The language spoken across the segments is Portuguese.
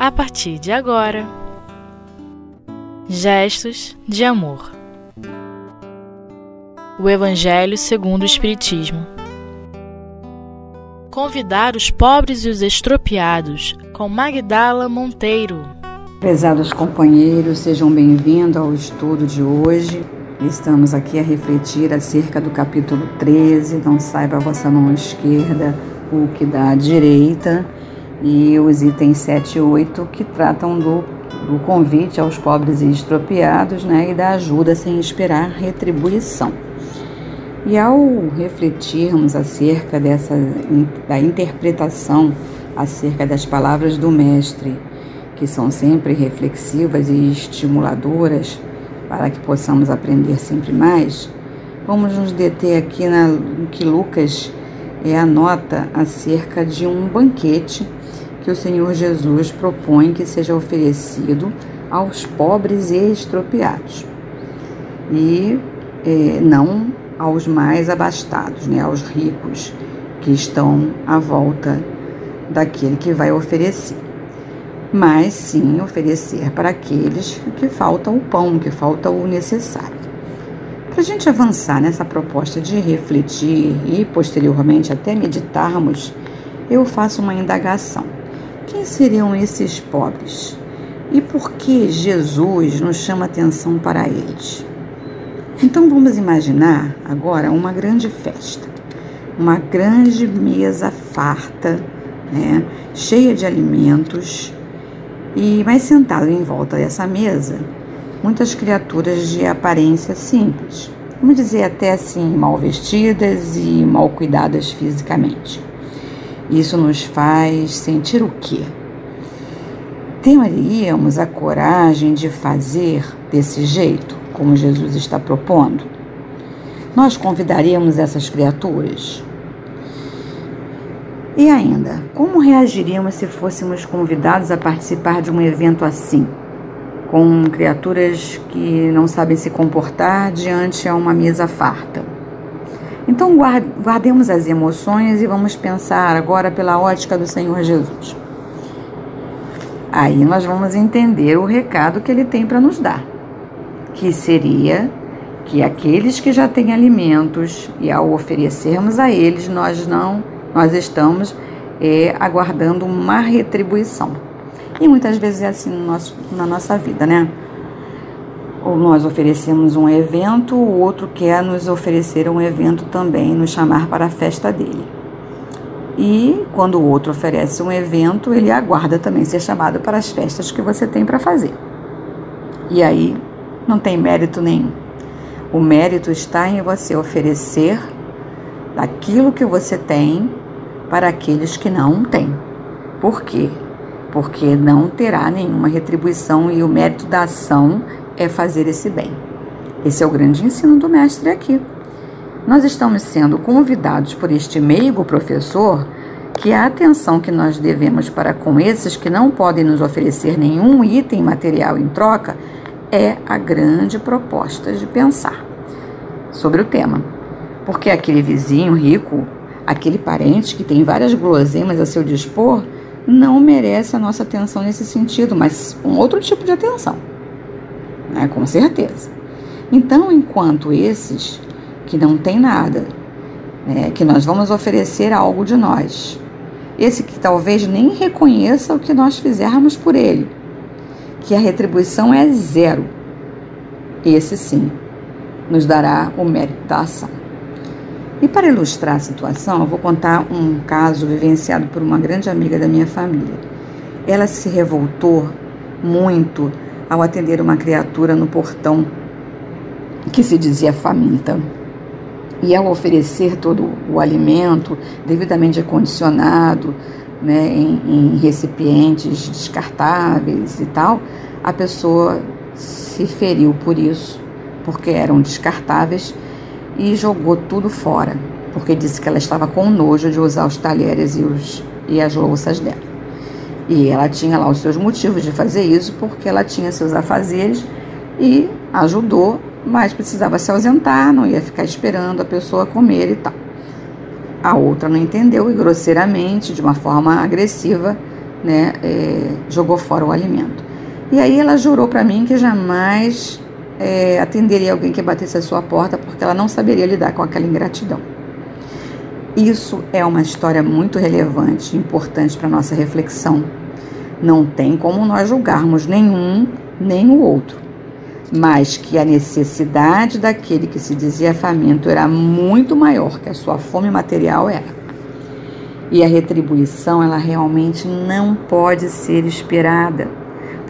a partir de agora. Gestos de amor. O Evangelho segundo o Espiritismo. Convidar os pobres e os estropiados com Magdala Monteiro. Prezados companheiros, sejam bem-vindos ao estudo de hoje. Estamos aqui a refletir acerca do capítulo 13. Não saiba a vossa mão esquerda o que dá à direita e os itens 7 e 8 que tratam do, do convite aos pobres e estropiados né, e da ajuda sem esperar retribuição. E ao refletirmos acerca dessa, da interpretação acerca das palavras do Mestre, que são sempre reflexivas e estimuladoras para que possamos aprender sempre mais, vamos nos deter aqui na, que Lucas é, anota acerca de um banquete que o Senhor Jesus propõe que seja oferecido aos pobres e estropiados e é, não aos mais abastados, né, aos ricos que estão à volta daquele que vai oferecer. Mas sim oferecer para aqueles que falta o pão, que falta o necessário. Para a gente avançar nessa proposta de refletir e posteriormente até meditarmos, eu faço uma indagação. Quem seriam esses pobres? E por que Jesus nos chama atenção para eles? Então vamos imaginar agora uma grande festa, uma grande mesa farta, né, cheia de alimentos, e mais sentado em volta dessa mesa, muitas criaturas de aparência simples, vamos dizer até assim mal vestidas e mal cuidadas fisicamente. Isso nos faz sentir o quê? Teríamos a coragem de fazer desse jeito, como Jesus está propondo? Nós convidaríamos essas criaturas? E ainda, como reagiríamos se fôssemos convidados a participar de um evento assim? Com criaturas que não sabem se comportar diante a uma mesa farta. Então guardemos as emoções e vamos pensar agora pela ótica do Senhor Jesus. Aí nós vamos entender o recado que ele tem para nos dar, que seria que aqueles que já têm alimentos e ao oferecermos a eles nós não nós estamos é, aguardando uma retribuição. E muitas vezes é assim no nosso, na nossa vida, né? Ou nós oferecemos um evento, o outro quer nos oferecer um evento também, nos chamar para a festa dele. E quando o outro oferece um evento, ele aguarda também ser chamado para as festas que você tem para fazer. E aí não tem mérito nenhum. O mérito está em você oferecer daquilo que você tem para aqueles que não têm. Por quê? Porque não terá nenhuma retribuição e o mérito da ação é fazer esse bem. Esse é o grande ensino do mestre aqui. Nós estamos sendo convidados por este meigo professor que a atenção que nós devemos para com esses que não podem nos oferecer nenhum item material em troca é a grande proposta de pensar sobre o tema. Porque aquele vizinho rico, aquele parente que tem várias guloseimas a seu dispor, não merece a nossa atenção nesse sentido, mas um outro tipo de atenção né? com certeza. Então, enquanto esses que não têm nada, né, que nós vamos oferecer algo de nós, esse que talvez nem reconheça o que nós fizermos por ele, que a retribuição é zero, esse sim nos dará o mérito da ação. E para ilustrar a situação, eu vou contar um caso vivenciado por uma grande amiga da minha família. Ela se revoltou muito ao atender uma criatura no portão que se dizia faminta. E ao oferecer todo o alimento devidamente acondicionado, né, em, em recipientes descartáveis e tal, a pessoa se feriu por isso, porque eram descartáveis e jogou tudo fora, porque disse que ela estava com nojo de usar os talheres e, os, e as louças dela. E ela tinha lá os seus motivos de fazer isso, porque ela tinha seus afazeres e ajudou, mas precisava se ausentar, não ia ficar esperando a pessoa comer e tal. A outra não entendeu e grosseiramente, de uma forma agressiva, né, é, jogou fora o alimento. E aí ela jurou para mim que jamais é, atenderia alguém que batesse a sua porta porque ela não saberia lidar com aquela ingratidão. Isso é uma história muito relevante, importante para nossa reflexão. Não tem como nós julgarmos nenhum nem o outro, mas que a necessidade daquele que se dizia faminto era muito maior que a sua fome material era. E a retribuição, ela realmente não pode ser esperada.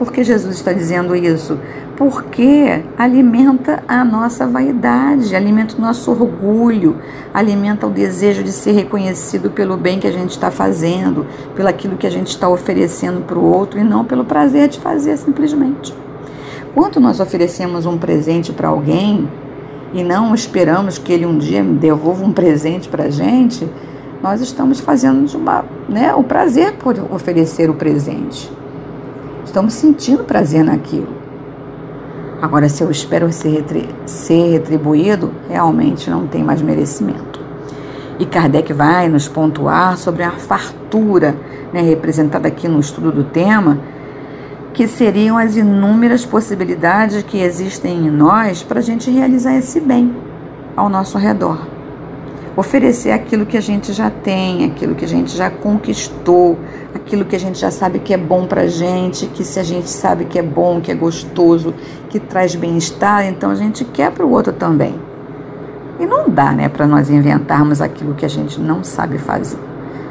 Por que Jesus está dizendo isso? Porque alimenta a nossa vaidade, alimenta o nosso orgulho, alimenta o desejo de ser reconhecido pelo bem que a gente está fazendo, pelo aquilo que a gente está oferecendo para o outro e não pelo prazer de fazer simplesmente. Quando nós oferecemos um presente para alguém e não esperamos que ele um dia devolva um presente para a gente, nós estamos fazendo uma, né, o prazer por oferecer o presente. Estamos sentindo prazer naquilo. Agora, se eu espero ser, ser retribuído, realmente não tem mais merecimento. E Kardec vai nos pontuar sobre a fartura, né, representada aqui no estudo do tema, que seriam as inúmeras possibilidades que existem em nós para a gente realizar esse bem ao nosso redor oferecer aquilo que a gente já tem, aquilo que a gente já conquistou, aquilo que a gente já sabe que é bom para gente, que se a gente sabe que é bom, que é gostoso, que traz bem-estar, então a gente quer para o outro também. E não dá, né, para nós inventarmos aquilo que a gente não sabe fazer.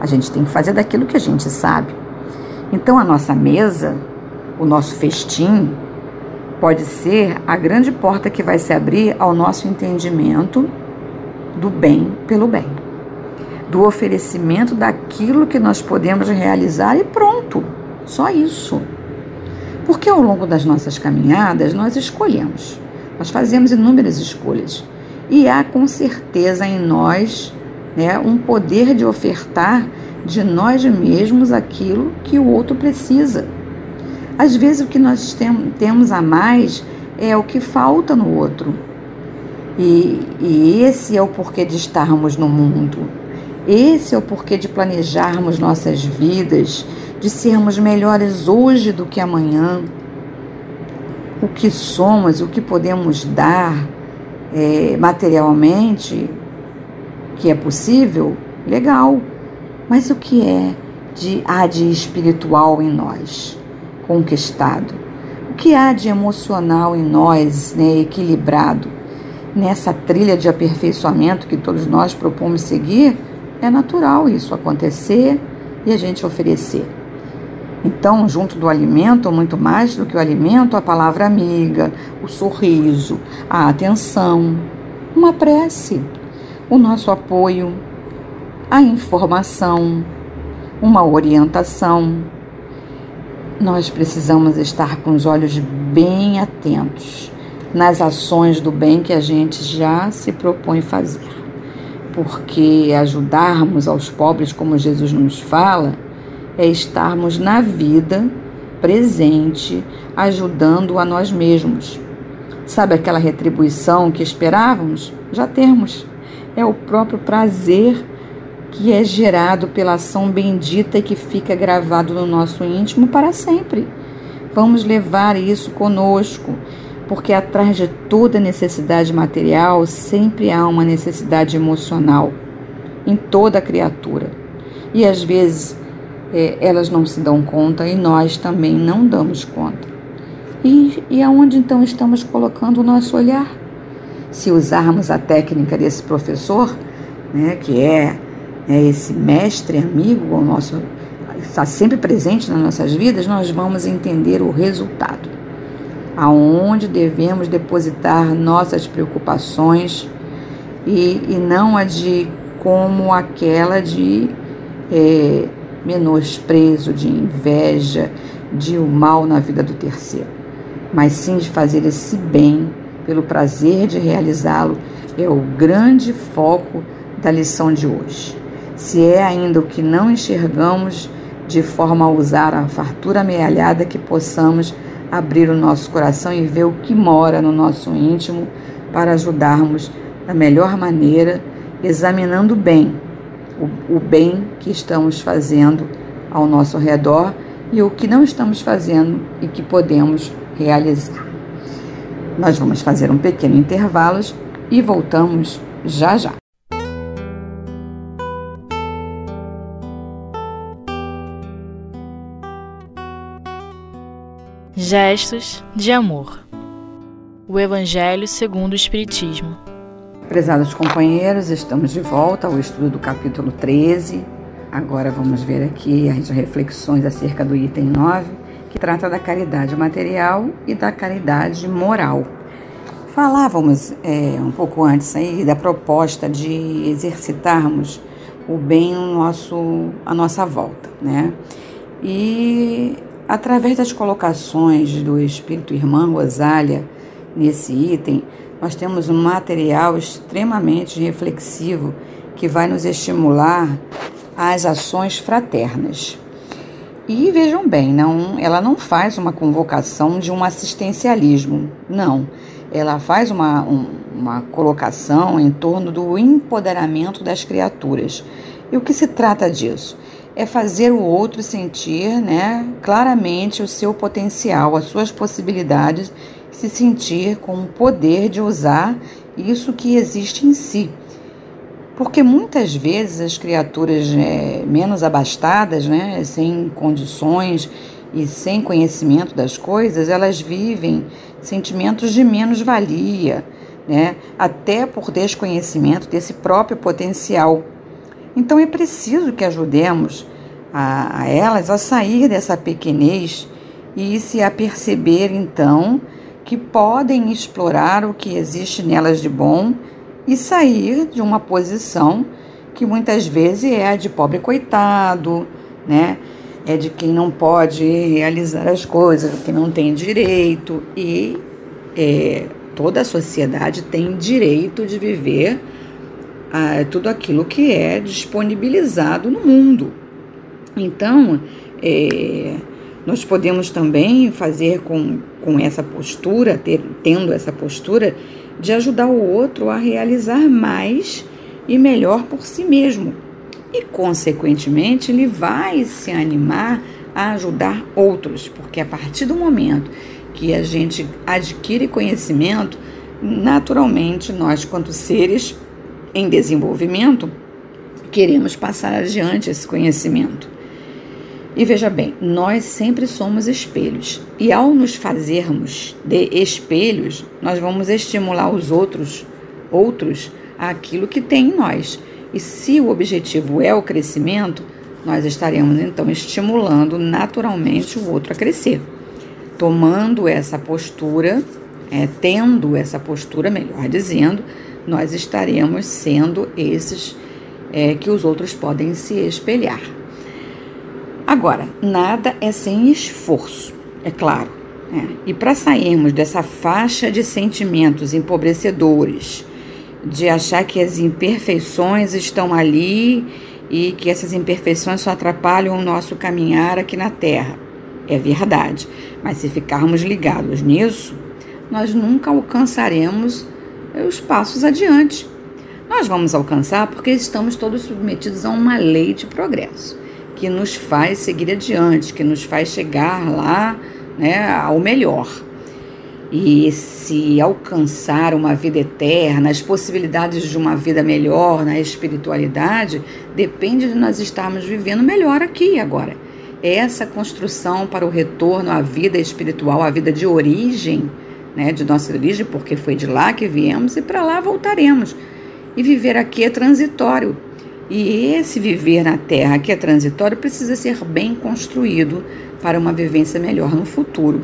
A gente tem que fazer daquilo que a gente sabe. Então a nossa mesa, o nosso festim, pode ser a grande porta que vai se abrir ao nosso entendimento do bem pelo bem, do oferecimento daquilo que nós podemos realizar e pronto, só isso. Porque ao longo das nossas caminhadas nós escolhemos, nós fazemos inúmeras escolhas e há com certeza em nós né, um poder de ofertar de nós mesmos aquilo que o outro precisa. Às vezes o que nós tem, temos a mais é o que falta no outro. E, e esse é o porquê de estarmos no mundo. Esse é o porquê de planejarmos nossas vidas, de sermos melhores hoje do que amanhã. O que somos, o que podemos dar é, materialmente, que é possível, legal. Mas o que é de, há de espiritual em nós, conquistado? O que há de emocional em nós, né, equilibrado? Nessa trilha de aperfeiçoamento que todos nós propomos seguir, é natural isso acontecer e a gente oferecer. Então, junto do alimento, muito mais do que o alimento, a palavra amiga, o sorriso, a atenção, uma prece, o nosso apoio, a informação, uma orientação. Nós precisamos estar com os olhos bem atentos nas ações do bem que a gente já se propõe fazer. Porque ajudarmos aos pobres, como Jesus nos fala, é estarmos na vida presente, ajudando a nós mesmos. Sabe aquela retribuição que esperávamos? Já temos. É o próprio prazer que é gerado pela ação bendita e que fica gravado no nosso íntimo para sempre. Vamos levar isso conosco porque atrás de toda necessidade material sempre há uma necessidade emocional em toda criatura. E às vezes é, elas não se dão conta e nós também não damos conta. E, e aonde então estamos colocando o nosso olhar? Se usarmos a técnica desse professor, né, que é, é esse mestre amigo, o nosso está sempre presente nas nossas vidas, nós vamos entender o resultado aonde devemos depositar nossas preocupações e, e não a de como aquela de é, menosprezo, de inveja, de o mal na vida do terceiro, mas sim de fazer esse bem pelo prazer de realizá-lo é o grande foco da lição de hoje. Se é ainda o que não enxergamos, de forma a usar a fartura amealhada que possamos abrir o nosso coração e ver o que mora no nosso íntimo para ajudarmos da melhor maneira, examinando bem o, o bem que estamos fazendo ao nosso redor e o que não estamos fazendo e que podemos realizar. Nós vamos fazer um pequeno intervalo e voltamos já já. Gestos de amor. O Evangelho segundo o Espiritismo. Prezados companheiros, estamos de volta ao estudo do capítulo 13. Agora vamos ver aqui as reflexões acerca do item 9, que trata da caridade material e da caridade moral. Falávamos é, um pouco antes aí da proposta de exercitarmos o bem no nosso, à nossa volta, né? E através das colocações do Espírito Irmã Rosália nesse item, nós temos um material extremamente reflexivo que vai nos estimular às ações fraternas. E vejam bem, não, ela não faz uma convocação de um assistencialismo, não. Ela faz uma, um, uma colocação em torno do empoderamento das criaturas. E o que se trata disso? É fazer o outro sentir né, claramente o seu potencial, as suas possibilidades se sentir com o poder de usar isso que existe em si. Porque muitas vezes as criaturas é, menos abastadas, né, sem condições e sem conhecimento das coisas, elas vivem sentimentos de menos-valia, né, até por desconhecimento desse próprio potencial. Então é preciso que ajudemos a, a elas a sair dessa pequenez e se aperceber então que podem explorar o que existe nelas de bom e sair de uma posição que muitas vezes é a de pobre coitado, né? É de quem não pode realizar as coisas, que não tem direito e é, toda a sociedade tem direito de viver ah, tudo aquilo que é disponibilizado no mundo. Então, é, nós podemos também fazer com, com essa postura, ter, tendo essa postura, de ajudar o outro a realizar mais e melhor por si mesmo. E, consequentemente, ele vai se animar a ajudar outros, porque a partir do momento que a gente adquire conhecimento, naturalmente nós, quanto seres em desenvolvimento, queremos passar adiante esse conhecimento. E veja bem, nós sempre somos espelhos. E ao nos fazermos de espelhos, nós vamos estimular os outros, outros, aquilo que tem em nós. E se o objetivo é o crescimento, nós estaremos então estimulando naturalmente o outro a crescer. Tomando essa postura, é, tendo essa postura, melhor dizendo, nós estaremos sendo esses é, que os outros podem se espelhar. Agora, nada é sem esforço, é claro. Né? E para sairmos dessa faixa de sentimentos empobrecedores, de achar que as imperfeições estão ali e que essas imperfeições só atrapalham o nosso caminhar aqui na Terra. É verdade, mas se ficarmos ligados nisso, nós nunca alcançaremos os passos adiante. Nós vamos alcançar porque estamos todos submetidos a uma lei de progresso que nos faz seguir adiante, que nos faz chegar lá né, ao melhor. E se alcançar uma vida eterna, as possibilidades de uma vida melhor na espiritualidade, depende de nós estarmos vivendo melhor aqui e agora. Essa construção para o retorno à vida espiritual, à vida de origem, né, de nossa origem, porque foi de lá que viemos e para lá voltaremos. E viver aqui é transitório. E esse viver na Terra, que é transitório, precisa ser bem construído para uma vivência melhor no futuro.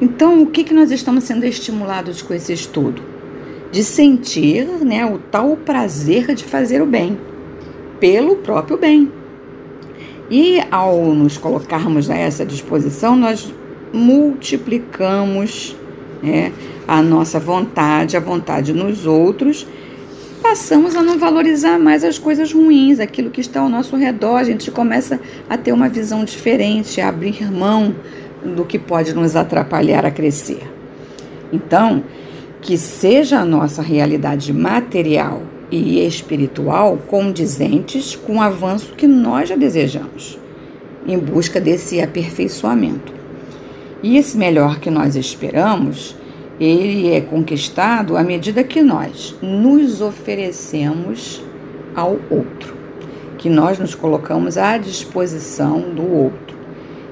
Então, o que, que nós estamos sendo estimulados com esse estudo? De sentir né, o tal prazer de fazer o bem, pelo próprio bem. E ao nos colocarmos a essa disposição, nós multiplicamos né, a nossa vontade, a vontade nos outros passamos a não valorizar mais as coisas ruins, aquilo que está ao nosso redor. A gente começa a ter uma visão diferente, a abrir mão do que pode nos atrapalhar a crescer. Então, que seja a nossa realidade material e espiritual condizentes com o avanço que nós já desejamos. em busca desse aperfeiçoamento. E esse melhor que nós esperamos, ele é conquistado à medida que nós nos oferecemos ao outro, que nós nos colocamos à disposição do outro.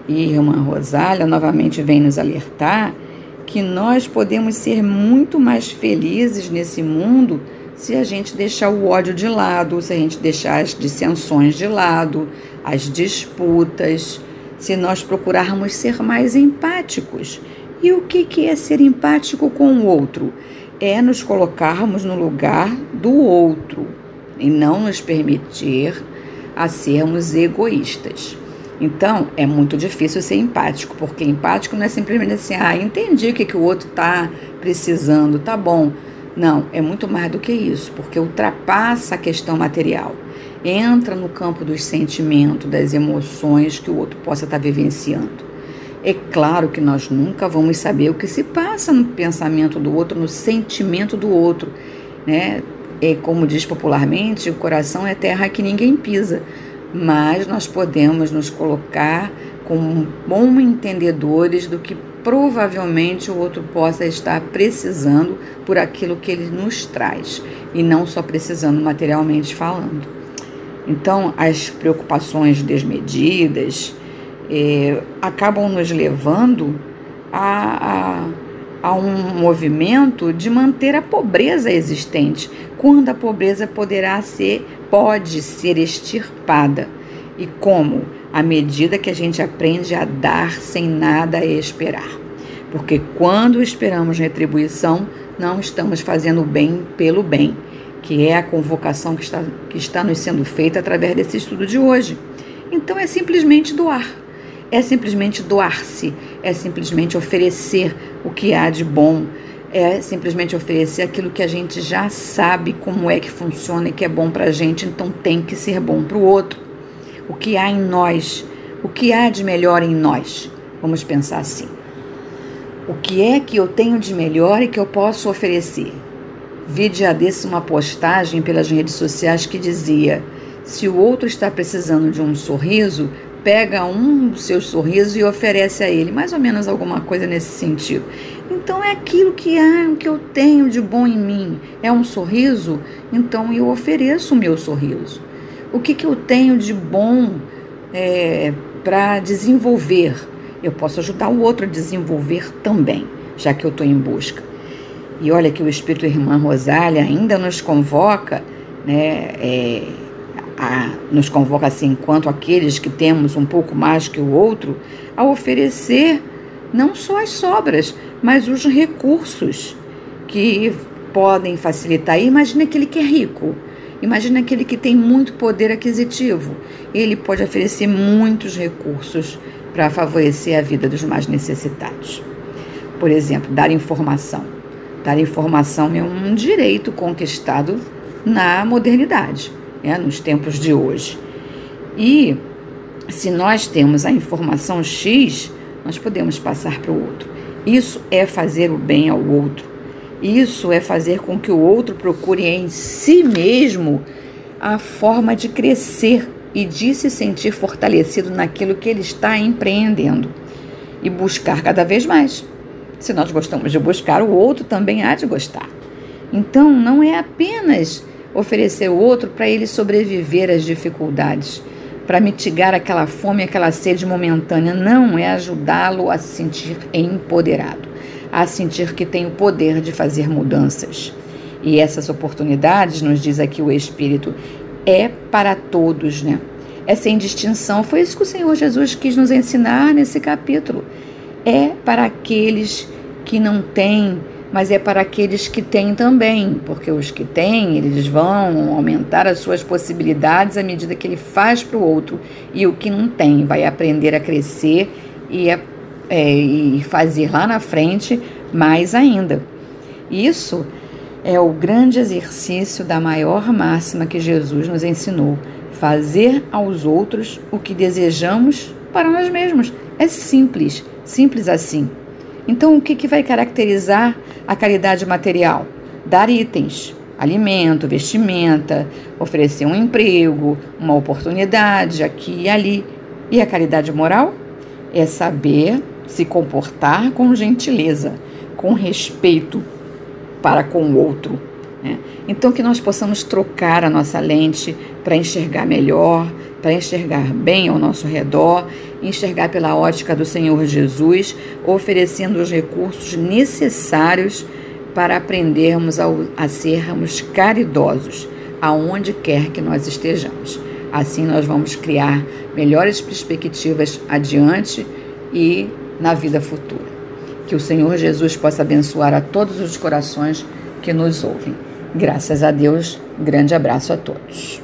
E irmã Rosália novamente vem nos alertar que nós podemos ser muito mais felizes nesse mundo se a gente deixar o ódio de lado, se a gente deixar as dissensões de lado, as disputas, se nós procurarmos ser mais empáticos. E o que, é ser empático com o outro? É nos colocarmos no lugar do outro e não nos permitir a sermos egoístas. Então, é muito difícil ser empático, porque empático não é simplesmente assim, ah, entendi o que, que o outro está precisando, tá bom. Não, é muito mais do que isso, porque ultrapassa a questão material. Entra no campo dos sentimentos, das emoções que o outro possa estar vivenciando. É claro que nós nunca vamos saber o que se passa no pensamento do outro, no sentimento do outro, né? É como diz popularmente, o coração é terra que ninguém pisa mas nós podemos nos colocar como bons entendedores do que provavelmente o outro possa estar precisando por aquilo que ele nos traz e não só precisando materialmente falando. Então, as preocupações desmedidas eh, acabam nos levando a, a, a um movimento de manter a pobreza existente, quando a pobreza poderá ser pode ser extirpada. E como? À medida que a gente aprende a dar sem nada esperar. Porque quando esperamos retribuição, não estamos fazendo o bem pelo bem, que é a convocação que está, que está nos sendo feita através desse estudo de hoje. Então é simplesmente doar. É simplesmente doar-se, é simplesmente oferecer o que há de bom, é simplesmente oferecer aquilo que a gente já sabe como é que funciona e que é bom para a gente, então tem que ser bom para o outro. O que há em nós, o que há de melhor em nós? Vamos pensar assim. O que é que eu tenho de melhor e que eu posso oferecer? Vi dia desse uma postagem pelas redes sociais que dizia: se o outro está precisando de um sorriso, pega um dos seus sorrisos e oferece a ele, mais ou menos alguma coisa nesse sentido. Então é aquilo que há, que eu tenho de bom em mim. É um sorriso, então eu ofereço o meu sorriso. O que, que eu tenho de bom é, para desenvolver? Eu posso ajudar o outro a desenvolver também, já que eu estou em busca. E olha que o Espírito Irmã Rosália ainda nos convoca, né? É, a, nos convoca assim, enquanto aqueles que temos um pouco mais que o outro, a oferecer não só as sobras, mas os recursos que podem facilitar. Imagina aquele que é rico, imagina aquele que tem muito poder aquisitivo. Ele pode oferecer muitos recursos para favorecer a vida dos mais necessitados. Por exemplo, dar informação. Dar informação é um direito conquistado na modernidade né, nos tempos de hoje. E se nós temos a informação X, nós podemos passar para o outro. Isso é fazer o bem ao outro. Isso é fazer com que o outro procure em si mesmo a forma de crescer e de se sentir fortalecido naquilo que ele está empreendendo e buscar cada vez mais. Se nós gostamos de buscar, o outro também há de gostar. Então, não é apenas oferecer o outro para ele sobreviver às dificuldades, para mitigar aquela fome, aquela sede momentânea. Não, é ajudá-lo a se sentir empoderado, a sentir que tem o poder de fazer mudanças. E essas oportunidades, nos diz aqui o Espírito, é para todos, né? É sem distinção. Foi isso que o Senhor Jesus quis nos ensinar nesse capítulo. É para aqueles que não têm mas é para aqueles que têm também, porque os que têm, eles vão aumentar as suas possibilidades à medida que ele faz para o outro, e o que não tem vai aprender a crescer e, a, é, e fazer lá na frente mais ainda. Isso é o grande exercício da maior máxima que Jesus nos ensinou: fazer aos outros o que desejamos para nós mesmos. É simples, simples assim. Então, o que, que vai caracterizar a caridade material? Dar itens, alimento, vestimenta, oferecer um emprego, uma oportunidade aqui e ali. E a caridade moral é saber se comportar com gentileza, com respeito para com o outro. Né? Então, que nós possamos trocar a nossa lente para enxergar melhor, para enxergar bem ao nosso redor, enxergar pela ótica do Senhor Jesus, oferecendo os recursos necessários para aprendermos a, a sermos caridosos, aonde quer que nós estejamos. Assim, nós vamos criar melhores perspectivas adiante e na vida futura. Que o Senhor Jesus possa abençoar a todos os corações que nos ouvem. Graças a Deus, grande abraço a todos.